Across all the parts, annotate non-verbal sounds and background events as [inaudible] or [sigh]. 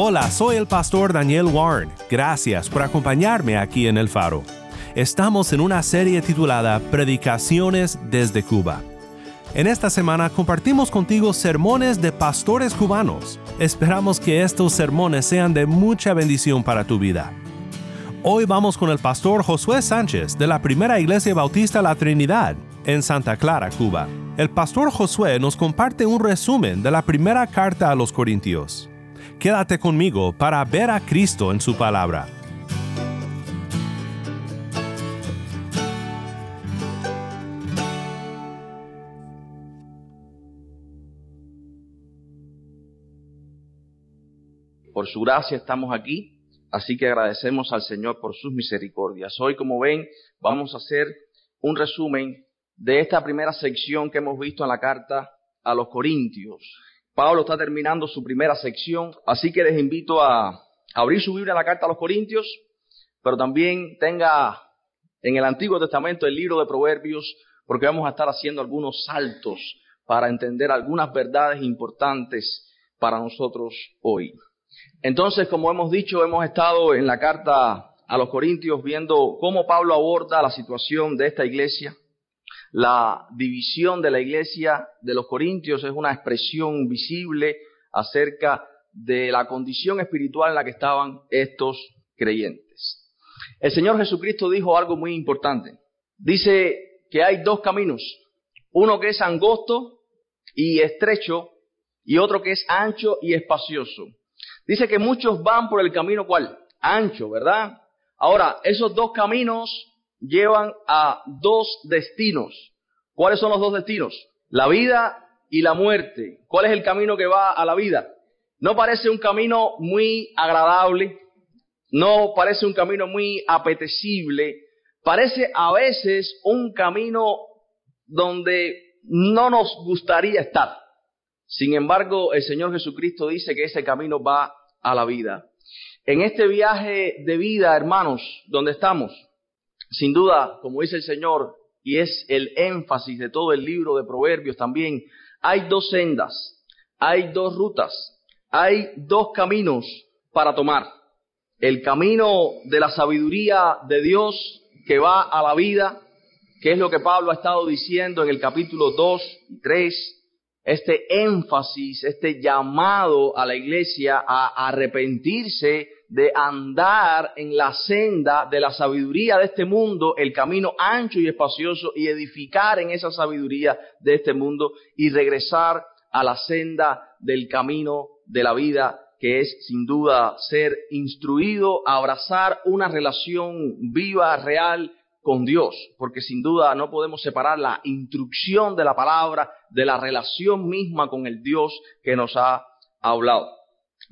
Hola, soy el pastor Daniel Warren. Gracias por acompañarme aquí en El Faro. Estamos en una serie titulada Predicaciones desde Cuba. En esta semana compartimos contigo sermones de pastores cubanos. Esperamos que estos sermones sean de mucha bendición para tu vida. Hoy vamos con el pastor Josué Sánchez de la Primera Iglesia Bautista La Trinidad en Santa Clara, Cuba. El pastor Josué nos comparte un resumen de la primera carta a los Corintios. Quédate conmigo para ver a Cristo en su palabra. Por su gracia estamos aquí Así que agradecemos al Señor por sus misericordias. Hoy, como ven, vamos a hacer un resumen de esta primera sección que hemos visto en la carta a los Corintios. Pablo está terminando su primera sección, así que les invito a abrir su Biblia la carta a los Corintios, pero también tenga en el Antiguo Testamento el libro de Proverbios, porque vamos a estar haciendo algunos saltos para entender algunas verdades importantes para nosotros hoy. Entonces, como hemos dicho, hemos estado en la carta a los Corintios viendo cómo Pablo aborda la situación de esta iglesia. La división de la iglesia de los Corintios es una expresión visible acerca de la condición espiritual en la que estaban estos creyentes. El Señor Jesucristo dijo algo muy importante. Dice que hay dos caminos, uno que es angosto y estrecho y otro que es ancho y espacioso. Dice que muchos van por el camino cuál? Ancho, ¿verdad? Ahora, esos dos caminos llevan a dos destinos. ¿Cuáles son los dos destinos? La vida y la muerte. ¿Cuál es el camino que va a la vida? No parece un camino muy agradable, no parece un camino muy apetecible, parece a veces un camino donde no nos gustaría estar. Sin embargo, el Señor Jesucristo dice que ese camino va a la vida. En este viaje de vida, hermanos, donde estamos, sin duda, como dice el Señor, y es el énfasis de todo el libro de Proverbios también, hay dos sendas, hay dos rutas, hay dos caminos para tomar. El camino de la sabiduría de Dios que va a la vida, que es lo que Pablo ha estado diciendo en el capítulo 2 y 3, este énfasis, este llamado a la iglesia a arrepentirse de andar en la senda de la sabiduría de este mundo, el camino ancho y espacioso, y edificar en esa sabiduría de este mundo y regresar a la senda del camino de la vida, que es sin duda ser instruido, abrazar una relación viva, real, con Dios, porque sin duda no podemos separar la instrucción de la palabra de la relación misma con el Dios que nos ha hablado.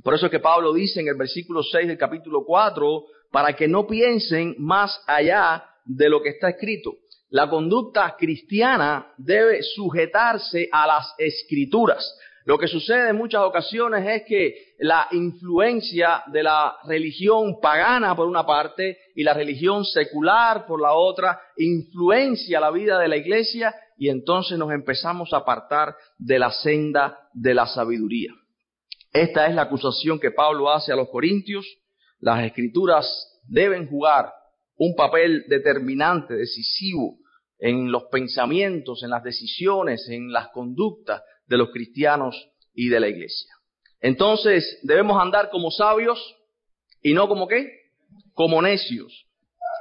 Por eso es que Pablo dice en el versículo 6 del capítulo 4, para que no piensen más allá de lo que está escrito. La conducta cristiana debe sujetarse a las escrituras. Lo que sucede en muchas ocasiones es que la influencia de la religión pagana por una parte y la religión secular por la otra influencia la vida de la iglesia y entonces nos empezamos a apartar de la senda de la sabiduría. Esta es la acusación que Pablo hace a los corintios. Las escrituras deben jugar un papel determinante, decisivo en los pensamientos, en las decisiones, en las conductas de los cristianos y de la iglesia. Entonces, debemos andar como sabios y no como qué? Como necios.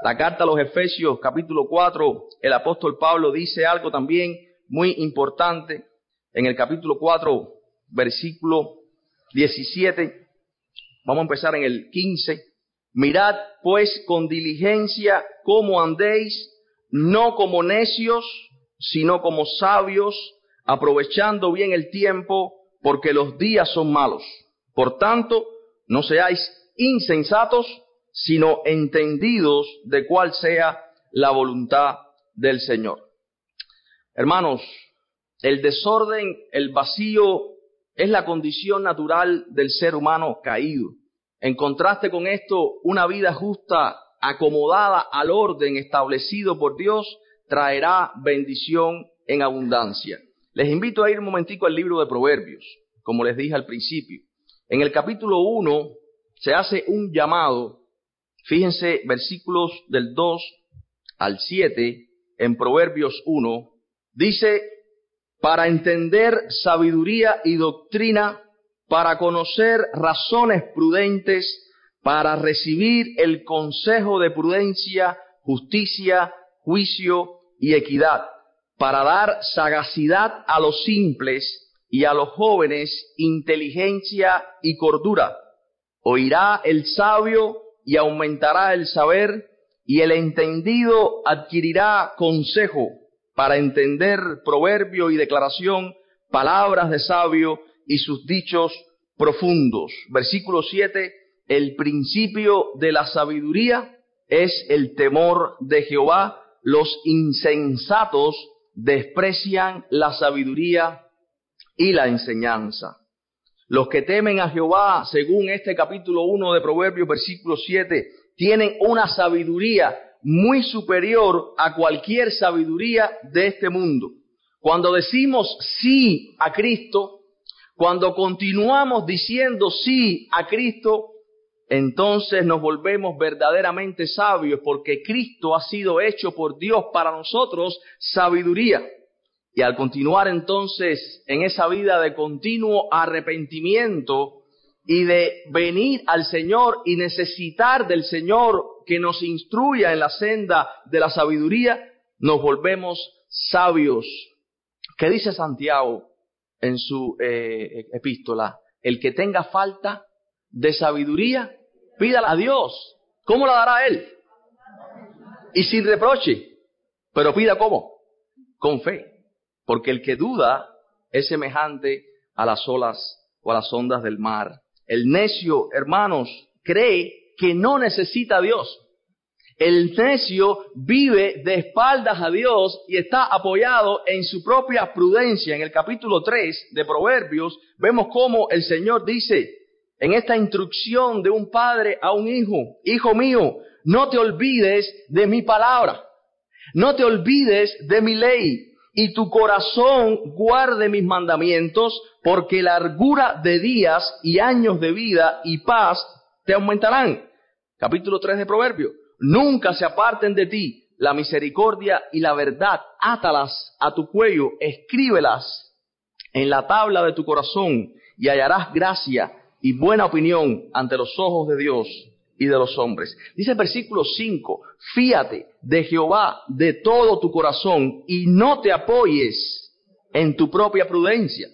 La carta a los Efesios capítulo 4, el apóstol Pablo dice algo también muy importante en el capítulo 4, versículo 17. Vamos a empezar en el 15. Mirad pues con diligencia cómo andéis, no como necios, sino como sabios, aprovechando bien el tiempo, porque los días son malos. Por tanto, no seáis insensatos, sino entendidos de cuál sea la voluntad del Señor. Hermanos, el desorden, el vacío, es la condición natural del ser humano caído. En contraste con esto, una vida justa, acomodada al orden establecido por Dios, traerá bendición en abundancia. Les invito a ir un momentico al libro de Proverbios, como les dije al principio. En el capítulo 1 se hace un llamado, fíjense versículos del 2 al 7 en Proverbios 1, dice, para entender sabiduría y doctrina, para conocer razones prudentes, para recibir el consejo de prudencia, justicia, juicio y equidad, para dar sagacidad a los simples y a los jóvenes inteligencia y cordura. Oirá el sabio y aumentará el saber, y el entendido adquirirá consejo para entender proverbio y declaración, palabras de sabio y sus dichos profundos. Versículo 7, el principio de la sabiduría es el temor de Jehová. Los insensatos desprecian la sabiduría y la enseñanza. Los que temen a Jehová, según este capítulo 1 de Proverbios, versículo 7, tienen una sabiduría muy superior a cualquier sabiduría de este mundo. Cuando decimos sí a Cristo, cuando continuamos diciendo sí a Cristo, entonces nos volvemos verdaderamente sabios porque Cristo ha sido hecho por Dios para nosotros sabiduría. Y al continuar entonces en esa vida de continuo arrepentimiento y de venir al Señor y necesitar del Señor que nos instruya en la senda de la sabiduría, nos volvemos sabios. ¿Qué dice Santiago en su eh, epístola? El que tenga falta de sabiduría, pídala a Dios. ¿Cómo la dará Él? Y sin reproche. Pero pida cómo? Con fe. Porque el que duda es semejante a las olas o a las ondas del mar. El necio, hermanos, cree que no necesita a Dios. El necio vive de espaldas a Dios y está apoyado en su propia prudencia. En el capítulo 3 de Proverbios vemos cómo el Señor dice en esta instrucción de un padre a un hijo, hijo mío, no te olvides de mi palabra, no te olvides de mi ley, y tu corazón guarde mis mandamientos, porque largura de días y años de vida y paz te aumentarán. Capítulo 3 de Proverbio. Nunca se aparten de ti la misericordia y la verdad. Átalas a tu cuello, escríbelas en la tabla de tu corazón y hallarás gracia y buena opinión ante los ojos de Dios y de los hombres. Dice el versículo 5, fíate de Jehová de todo tu corazón y no te apoyes en tu propia prudencia.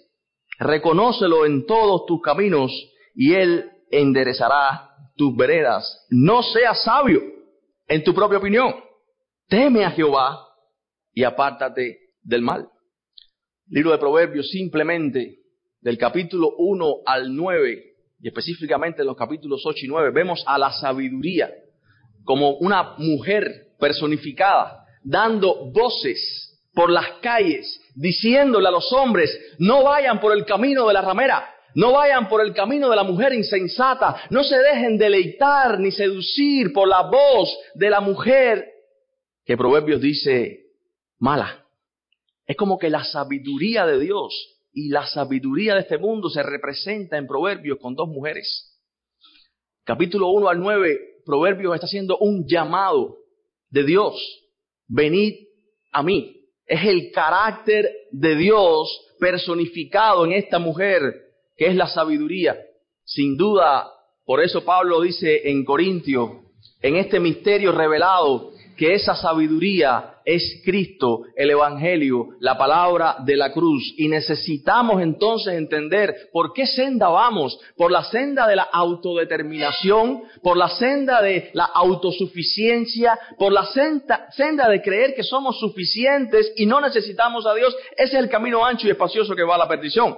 Reconócelo en todos tus caminos y él enderezará tus veredas. No seas sabio en tu propia opinión. Teme a Jehová y apártate del mal. Libro de Proverbios simplemente del capítulo 1 al 9 y específicamente en los capítulos 8 y 9, vemos a la sabiduría como una mujer personificada, dando voces por las calles, diciéndole a los hombres, no vayan por el camino de la ramera, no vayan por el camino de la mujer insensata, no se dejen deleitar ni seducir por la voz de la mujer que Proverbios dice mala. Es como que la sabiduría de Dios y la sabiduría de este mundo se representa en Proverbios con dos mujeres. Capítulo 1 al 9, Proverbios está haciendo un llamado de Dios. Venid a mí. Es el carácter de Dios personificado en esta mujer, que es la sabiduría. Sin duda, por eso Pablo dice en Corintio, en este misterio revelado, que esa sabiduría es Cristo, el Evangelio, la palabra de la cruz. Y necesitamos entonces entender por qué senda vamos, por la senda de la autodeterminación, por la senda de la autosuficiencia, por la senda, senda de creer que somos suficientes y no necesitamos a Dios. Ese es el camino ancho y espacioso que va a la perdición.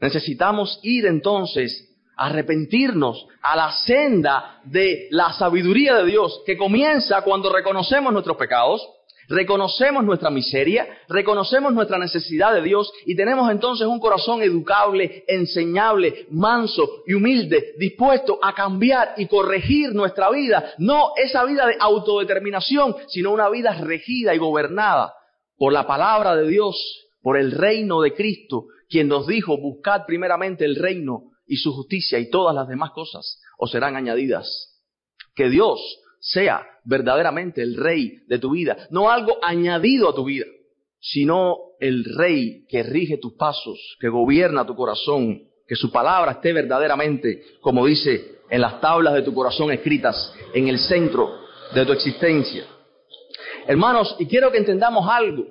Necesitamos ir entonces a arrepentirnos a la senda de la sabiduría de Dios que comienza cuando reconocemos nuestros pecados, reconocemos nuestra miseria, reconocemos nuestra necesidad de Dios y tenemos entonces un corazón educable, enseñable, manso y humilde, dispuesto a cambiar y corregir nuestra vida, no esa vida de autodeterminación, sino una vida regida y gobernada por la palabra de Dios, por el reino de Cristo, quien nos dijo, buscad primeramente el reino y su justicia y todas las demás cosas os serán añadidas. Que Dios sea verdaderamente el rey de tu vida, no algo añadido a tu vida, sino el rey que rige tus pasos, que gobierna tu corazón, que su palabra esté verdaderamente, como dice en las tablas de tu corazón escritas, en el centro de tu existencia. Hermanos, y quiero que entendamos algo,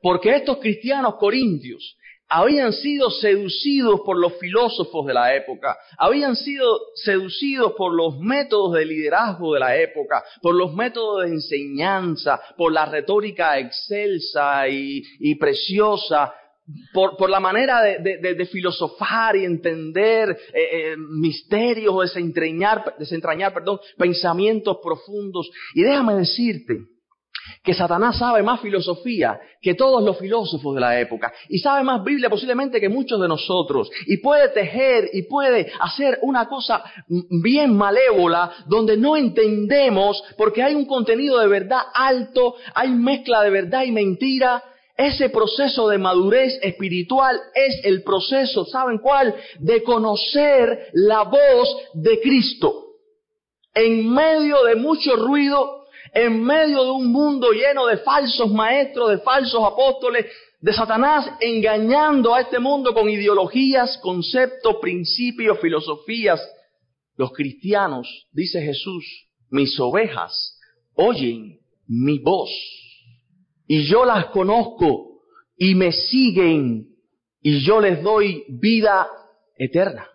porque estos cristianos corintios habían sido seducidos por los filósofos de la época, habían sido seducidos por los métodos de liderazgo de la época, por los métodos de enseñanza, por la retórica excelsa y, preciosa, por, la manera de, filosofar y entender eh, eh, misterios o desentrañar, desentrañar perdón, pensamientos profundos. Y déjame decirte, que Satanás sabe más filosofía que todos los filósofos de la época y sabe más Biblia posiblemente que muchos de nosotros y puede tejer y puede hacer una cosa bien malévola donde no entendemos porque hay un contenido de verdad alto, hay mezcla de verdad y mentira. Ese proceso de madurez espiritual es el proceso, ¿saben cuál? De conocer la voz de Cristo. En medio de mucho ruido, en medio de un mundo lleno de falsos maestros, de falsos apóstoles, de Satanás engañando a este mundo con ideologías, conceptos, principios, filosofías. Los cristianos, dice Jesús, mis ovejas oyen mi voz y yo las conozco y me siguen y yo les doy vida eterna.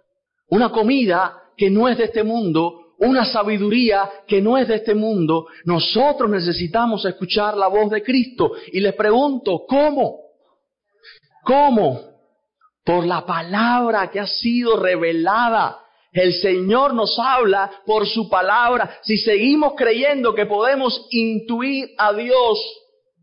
Una comida que no es de este mundo, una sabiduría que no es de este mundo, nosotros necesitamos escuchar la voz de Cristo. Y les pregunto, ¿cómo? ¿Cómo? Por la palabra que ha sido revelada. El Señor nos habla por su palabra. Si seguimos creyendo que podemos intuir a Dios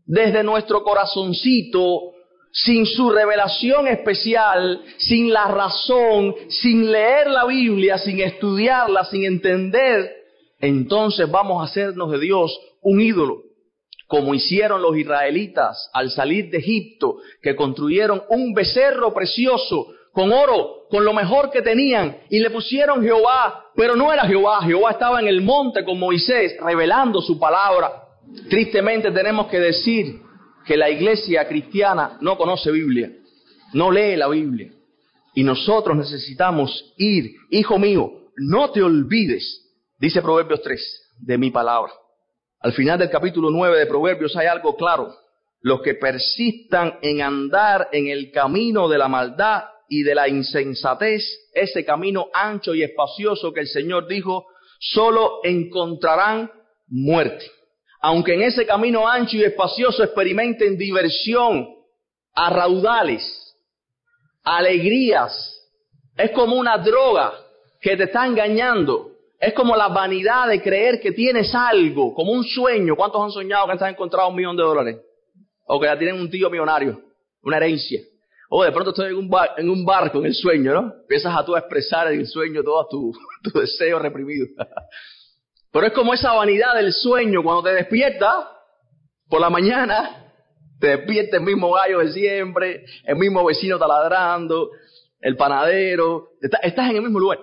desde nuestro corazoncito, sin su revelación especial, sin la razón, sin leer la Biblia, sin estudiarla, sin entender, entonces vamos a hacernos de Dios un ídolo, como hicieron los israelitas al salir de Egipto, que construyeron un becerro precioso con oro, con lo mejor que tenían, y le pusieron Jehová, pero no era Jehová, Jehová estaba en el monte con Moisés, revelando su palabra. Tristemente tenemos que decir que la iglesia cristiana no conoce Biblia, no lee la Biblia. Y nosotros necesitamos ir, hijo mío, no te olvides, dice Proverbios 3, de mi palabra. Al final del capítulo 9 de Proverbios hay algo claro. Los que persistan en andar en el camino de la maldad y de la insensatez, ese camino ancho y espacioso que el Señor dijo, solo encontrarán muerte aunque en ese camino ancho y espacioso experimenten diversión a alegrías, es como una droga que te está engañando. Es como la vanidad de creer que tienes algo, como un sueño. ¿Cuántos han soñado que han encontrado un millón de dólares? O que ya tienen un tío millonario, una herencia. O de pronto estoy en un, en un barco, en el sueño, ¿no? Empiezas a tú a expresar en el sueño todos tus [laughs] tu deseos reprimidos. Pero es como esa vanidad del sueño cuando te despiertas por la mañana, [laughs] te despierta el mismo gallo de siempre, el mismo vecino taladrando, el panadero, estás en el mismo lugar.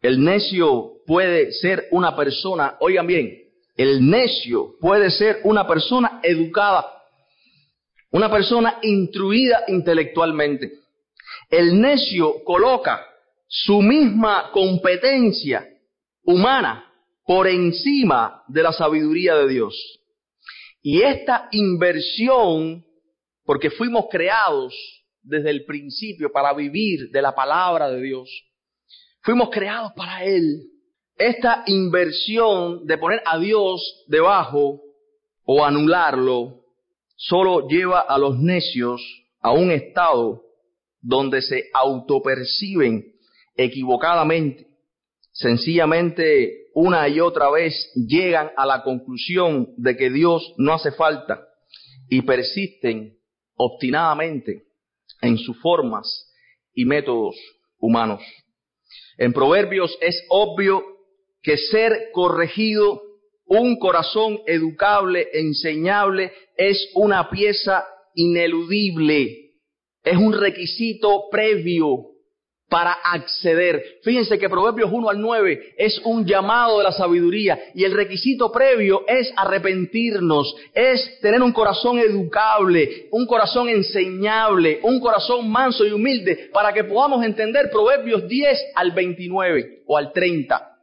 El necio puede ser una persona, oigan bien, el necio puede ser una persona educada, una persona instruida intelectualmente. El necio coloca su misma competencia humana por encima de la sabiduría de Dios. Y esta inversión, porque fuimos creados desde el principio para vivir de la palabra de Dios, fuimos creados para Él. Esta inversión de poner a Dios debajo o anularlo, solo lleva a los necios a un estado donde se autoperciben equivocadamente, sencillamente una y otra vez llegan a la conclusión de que Dios no hace falta y persisten obstinadamente en sus formas y métodos humanos. En Proverbios es obvio que ser corregido, un corazón educable, enseñable, es una pieza ineludible, es un requisito previo para acceder. Fíjense que Proverbios 1 al 9 es un llamado de la sabiduría y el requisito previo es arrepentirnos, es tener un corazón educable, un corazón enseñable, un corazón manso y humilde para que podamos entender Proverbios 10 al 29 o al 30,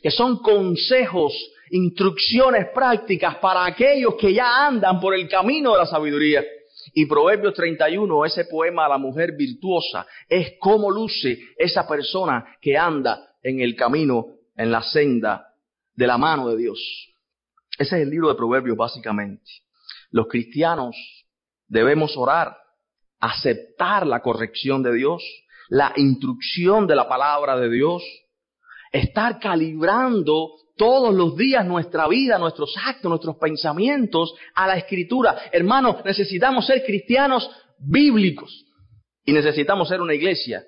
que son consejos, instrucciones prácticas para aquellos que ya andan por el camino de la sabiduría. Y Proverbios 31, ese poema a la mujer virtuosa, es cómo luce esa persona que anda en el camino, en la senda de la mano de Dios. Ese es el libro de Proverbios básicamente. Los cristianos debemos orar, aceptar la corrección de Dios, la instrucción de la palabra de Dios, estar calibrando todos los días nuestra vida, nuestros actos, nuestros pensamientos a la escritura. Hermanos, necesitamos ser cristianos bíblicos y necesitamos ser una iglesia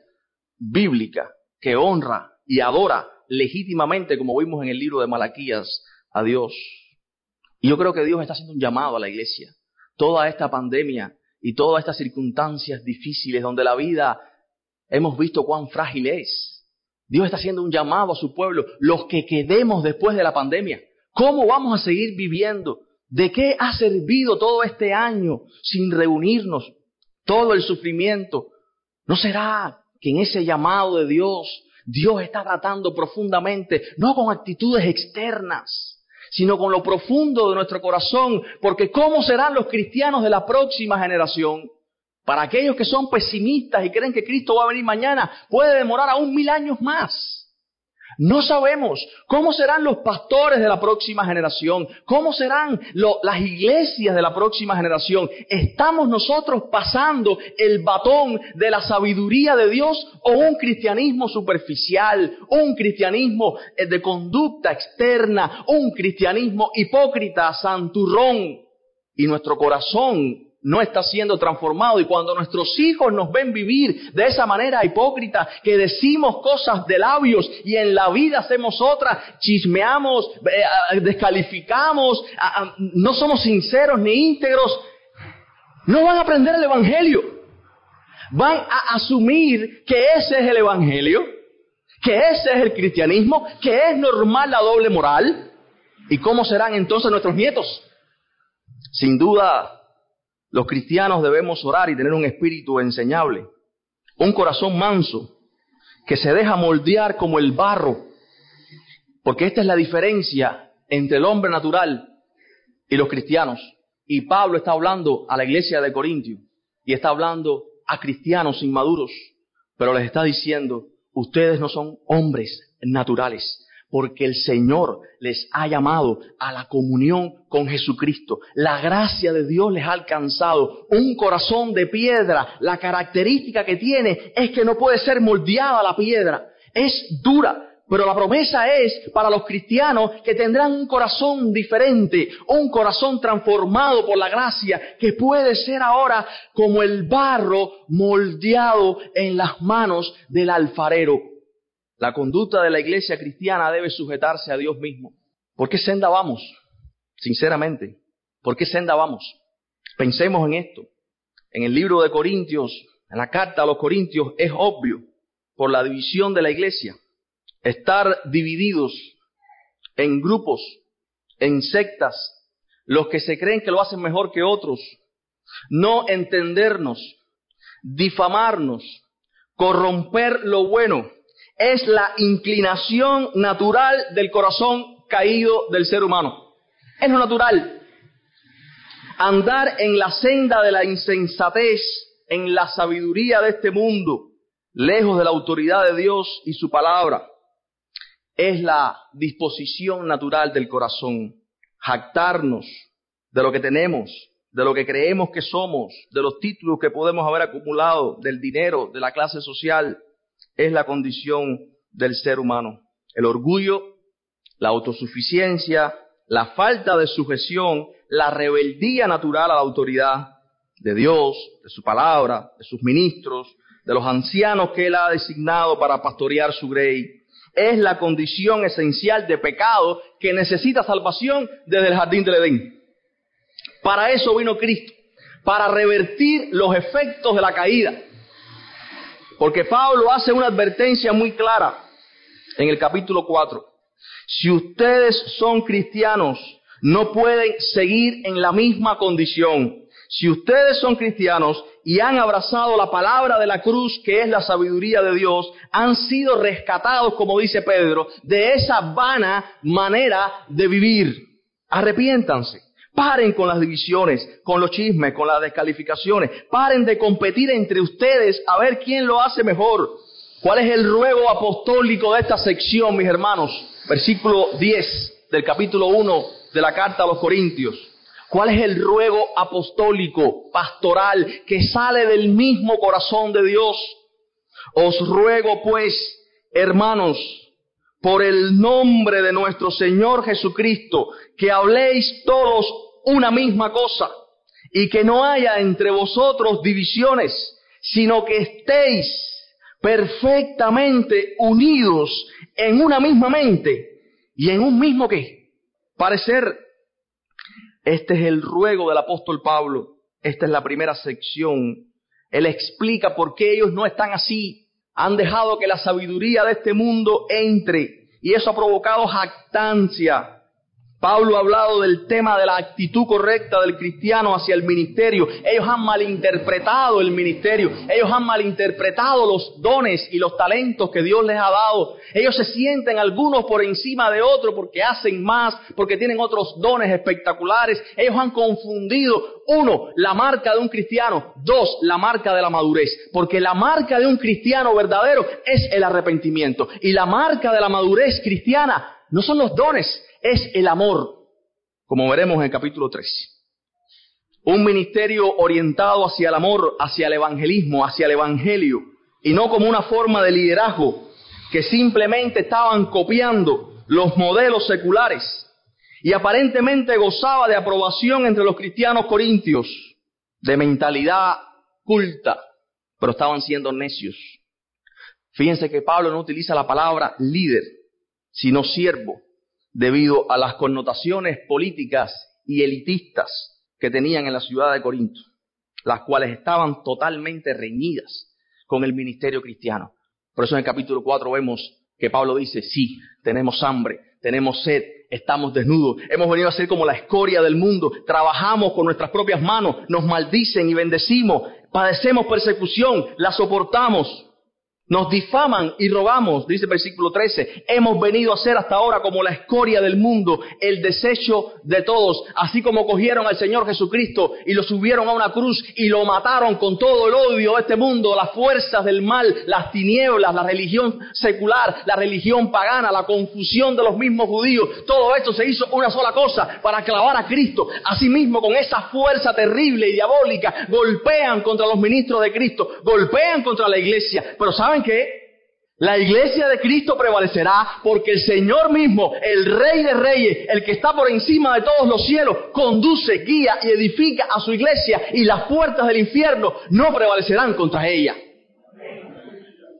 bíblica que honra y adora legítimamente, como vimos en el libro de Malaquías, a Dios. Y yo creo que Dios está haciendo un llamado a la iglesia. Toda esta pandemia y todas estas circunstancias difíciles donde la vida hemos visto cuán frágil es Dios está haciendo un llamado a su pueblo, los que quedemos después de la pandemia. ¿Cómo vamos a seguir viviendo? ¿De qué ha servido todo este año sin reunirnos? Todo el sufrimiento. ¿No será que en ese llamado de Dios, Dios está tratando profundamente, no con actitudes externas, sino con lo profundo de nuestro corazón? Porque ¿cómo serán los cristianos de la próxima generación? Para aquellos que son pesimistas y creen que Cristo va a venir mañana, puede demorar aún mil años más. No sabemos cómo serán los pastores de la próxima generación, cómo serán las iglesias de la próxima generación. ¿Estamos nosotros pasando el batón de la sabiduría de Dios o un cristianismo superficial, un cristianismo eh, de conducta externa, un cristianismo hipócrita, santurrón? Y nuestro corazón no está siendo transformado y cuando nuestros hijos nos ven vivir de esa manera hipócrita, que decimos cosas de labios y en la vida hacemos otras, chismeamos, eh, descalificamos, no somos sinceros ni íntegros, no van a aprender el Evangelio. Van a asumir que ese es el Evangelio, que ese es el cristianismo, que es normal la doble moral. ¿Y cómo serán entonces nuestros nietos? Sin duda, los cristianos debemos orar y tener un espíritu enseñable, un corazón manso, que se deja moldear como el barro, porque esta es la diferencia entre el hombre natural y los cristianos. Y Pablo está hablando a la iglesia de Corintio y está hablando a cristianos inmaduros, pero les está diciendo, ustedes no son hombres naturales, porque el Señor les ha llamado a la comunión con Jesucristo. La gracia de Dios les ha alcanzado. Un corazón de piedra, la característica que tiene es que no puede ser moldeada la piedra. Es dura, pero la promesa es para los cristianos que tendrán un corazón diferente, un corazón transformado por la gracia, que puede ser ahora como el barro moldeado en las manos del alfarero. La conducta de la iglesia cristiana debe sujetarse a Dios mismo. ¿Por qué senda vamos? Sinceramente, ¿por qué senda vamos? Pensemos en esto. En el libro de Corintios, en la carta a los Corintios, es obvio, por la división de la iglesia, estar divididos en grupos, en sectas, los que se creen que lo hacen mejor que otros, no entendernos, difamarnos, corromper lo bueno, es la inclinación natural del corazón caído del ser humano. Es lo natural. Andar en la senda de la insensatez, en la sabiduría de este mundo, lejos de la autoridad de Dios y su palabra, es la disposición natural del corazón. Jactarnos de lo que tenemos, de lo que creemos que somos, de los títulos que podemos haber acumulado, del dinero, de la clase social, es la condición del ser humano. El orgullo, la autosuficiencia, la falta de sujeción, la rebeldía natural a la autoridad de Dios, de su palabra, de sus ministros, de los ancianos que Él ha designado para pastorear su grey, es la condición esencial de pecado que necesita salvación desde el jardín del Edén. Para eso vino Cristo, para revertir los efectos de la caída. Porque Pablo hace una advertencia muy clara en el capítulo 4. Si ustedes son cristianos, no pueden seguir en la misma condición. Si ustedes son cristianos y han abrazado la palabra de la cruz, que es la sabiduría de Dios, han sido rescatados, como dice Pedro, de esa vana manera de vivir. Arrepiéntanse. Paren con las divisiones, con los chismes, con las descalificaciones. Paren de competir entre ustedes a ver quién lo hace mejor. ¿Cuál es el ruego apostólico de esta sección, mis hermanos? Versículo 10 del capítulo 1 de la carta a los Corintios. ¿Cuál es el ruego apostólico, pastoral, que sale del mismo corazón de Dios? Os ruego pues, hermanos, por el nombre de nuestro Señor Jesucristo, que habléis todos una misma cosa y que no haya entre vosotros divisiones, sino que estéis perfectamente unidos en una misma mente y en un mismo qué? Parecer. Este es el ruego del apóstol Pablo. Esta es la primera sección. Él explica por qué ellos no están así. Han dejado que la sabiduría de este mundo entre y eso ha provocado jactancia, Pablo ha hablado del tema de la actitud correcta del cristiano hacia el ministerio. Ellos han malinterpretado el ministerio. Ellos han malinterpretado los dones y los talentos que Dios les ha dado. Ellos se sienten algunos por encima de otros porque hacen más, porque tienen otros dones espectaculares. Ellos han confundido, uno, la marca de un cristiano. Dos, la marca de la madurez. Porque la marca de un cristiano verdadero es el arrepentimiento. Y la marca de la madurez cristiana no son los dones, es el amor, como veremos en el capítulo 3. Un ministerio orientado hacia el amor, hacia el evangelismo, hacia el evangelio, y no como una forma de liderazgo que simplemente estaban copiando los modelos seculares y aparentemente gozaba de aprobación entre los cristianos corintios, de mentalidad culta, pero estaban siendo necios. Fíjense que Pablo no utiliza la palabra líder, sino siervo debido a las connotaciones políticas y elitistas que tenían en la ciudad de Corinto, las cuales estaban totalmente reñidas con el ministerio cristiano. Por eso en el capítulo 4 vemos que Pablo dice, sí, tenemos hambre, tenemos sed, estamos desnudos, hemos venido a ser como la escoria del mundo, trabajamos con nuestras propias manos, nos maldicen y bendecimos, padecemos persecución, la soportamos. Nos difaman y robamos, dice el versículo 13. Hemos venido a ser hasta ahora como la escoria del mundo, el desecho de todos. Así como cogieron al Señor Jesucristo y lo subieron a una cruz y lo mataron con todo el odio de este mundo, las fuerzas del mal, las tinieblas, la religión secular, la religión pagana, la confusión de los mismos judíos. Todo esto se hizo una sola cosa, para clavar a Cristo. Asimismo, con esa fuerza terrible y diabólica, golpean contra los ministros de Cristo, golpean contra la iglesia. Pero ¿saben que la iglesia de Cristo prevalecerá porque el Señor mismo, el Rey de Reyes, el que está por encima de todos los cielos, conduce, guía y edifica a su iglesia y las puertas del infierno no prevalecerán contra ella.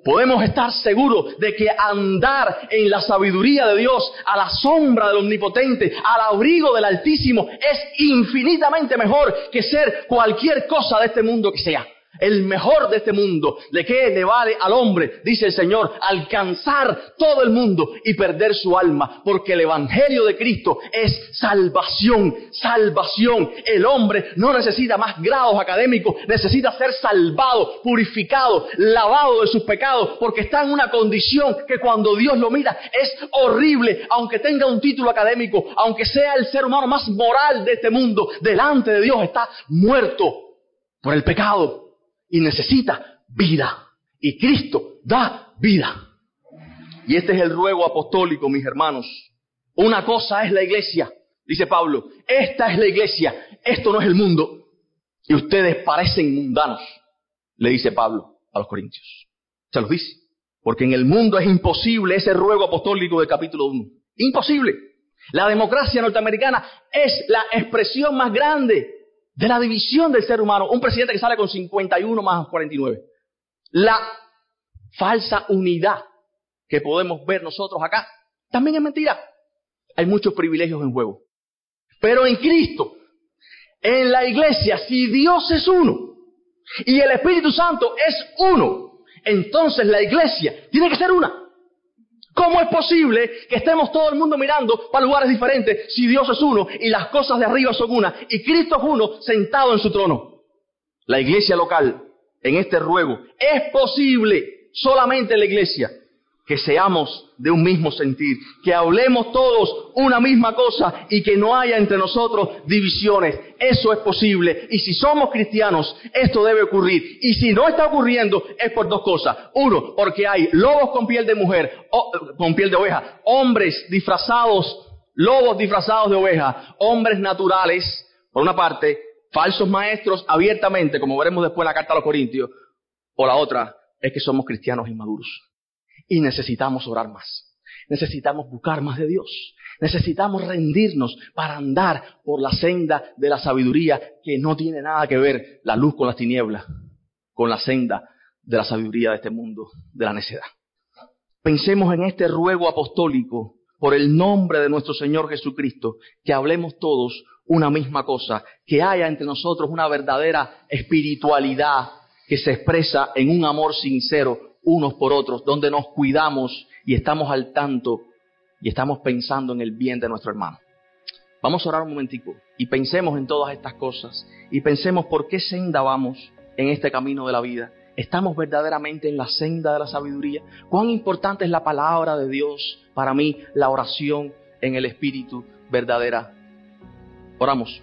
Podemos estar seguros de que andar en la sabiduría de Dios, a la sombra del Omnipotente, al abrigo del Altísimo, es infinitamente mejor que ser cualquier cosa de este mundo que sea el mejor de este mundo. ¿De qué le vale al hombre, dice el Señor, alcanzar todo el mundo y perder su alma? Porque el Evangelio de Cristo es salvación, salvación. El hombre no necesita más grados académicos, necesita ser salvado, purificado, lavado de sus pecados, porque está en una condición que cuando Dios lo mira es horrible, aunque tenga un título académico, aunque sea el ser humano más moral de este mundo, delante de Dios está muerto por el pecado y necesita vida. Y Cristo da vida. Y este es el ruego apostólico, mis hermanos. Una cosa es la iglesia, dice Pablo. Esta es la iglesia. Esto no es el mundo. y ustedes parecen mundanos, le dice Pablo a los corintios. Se los dice. Porque en el mundo es imposible ese ruego apostólico del capítulo 1. Imposible. La democracia norteamericana es la expresión más grande de la división del ser humano. Un presidente que sale con 51 más 49. La falsa unidad que podemos ver nosotros acá también es mentira. Hay muchos privilegios en juego. Pero en Cristo, en la iglesia, si Dios es uno y el Espíritu Santo es uno, entonces la iglesia tiene que ser una. ¿Cómo es posible que estemos todo el mundo mirando para lugares diferentes si Dios es uno y las cosas de arriba son una y Cristo es uno sentado en su trono? La iglesia local, en este ruego, es posible solamente la iglesia que seamos de un mismo sentir, que hablemos todos una misma cosa y que no haya entre nosotros divisiones. Eso es posible. Y si somos cristianos, esto debe ocurrir. Y si no está ocurriendo, es por dos cosas. Uno, porque hay lobos con piel de mujer, con piel de oveja, hombres disfrazados, lobos disfrazados de oveja, hombres naturales, por una parte, falsos maestros abiertamente, como veremos después en la carta a los Corintios, o la otra es que somos cristianos inmaduros y necesitamos orar más. Necesitamos buscar más de Dios. Necesitamos rendirnos para andar por la senda de la sabiduría que no tiene nada que ver la luz con las tinieblas, con la senda de la sabiduría de este mundo, de la necedad. Pensemos en este ruego apostólico por el nombre de nuestro Señor Jesucristo, que hablemos todos una misma cosa, que haya entre nosotros una verdadera espiritualidad que se expresa en un amor sincero unos por otros, donde nos cuidamos y estamos al tanto y estamos pensando en el bien de nuestro hermano. Vamos a orar un momentico y pensemos en todas estas cosas y pensemos por qué senda vamos en este camino de la vida. ¿Estamos verdaderamente en la senda de la sabiduría? ¿Cuán importante es la palabra de Dios para mí, la oración en el Espíritu verdadera? Oramos.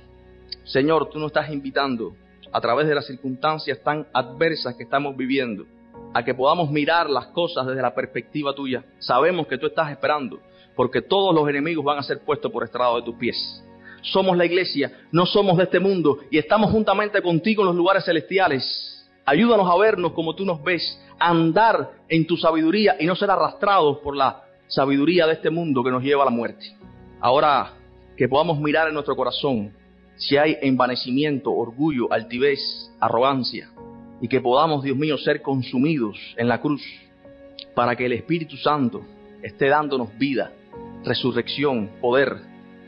Señor, tú nos estás invitando a través de las circunstancias tan adversas que estamos viviendo a que podamos mirar las cosas desde la perspectiva tuya. Sabemos que tú estás esperando, porque todos los enemigos van a ser puestos por estrado de tus pies. Somos la iglesia, no somos de este mundo y estamos juntamente contigo en los lugares celestiales. Ayúdanos a vernos como tú nos ves, a andar en tu sabiduría y no ser arrastrados por la sabiduría de este mundo que nos lleva a la muerte. Ahora que podamos mirar en nuestro corazón si hay envanecimiento, orgullo, altivez, arrogancia, y que podamos, Dios mío, ser consumidos en la cruz para que el Espíritu Santo esté dándonos vida, resurrección, poder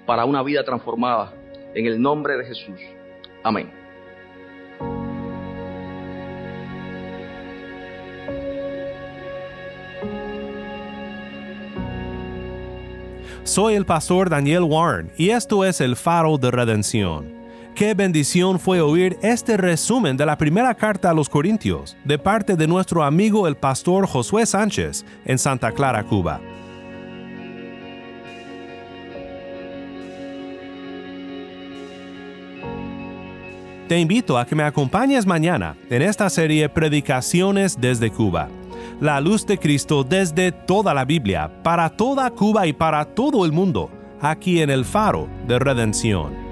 para una vida transformada. En el nombre de Jesús. Amén. Soy el pastor Daniel Warren y esto es el faro de redención. Qué bendición fue oír este resumen de la primera carta a los Corintios de parte de nuestro amigo el pastor Josué Sánchez en Santa Clara, Cuba. Te invito a que me acompañes mañana en esta serie Predicaciones desde Cuba. La luz de Cristo desde toda la Biblia, para toda Cuba y para todo el mundo, aquí en el faro de redención.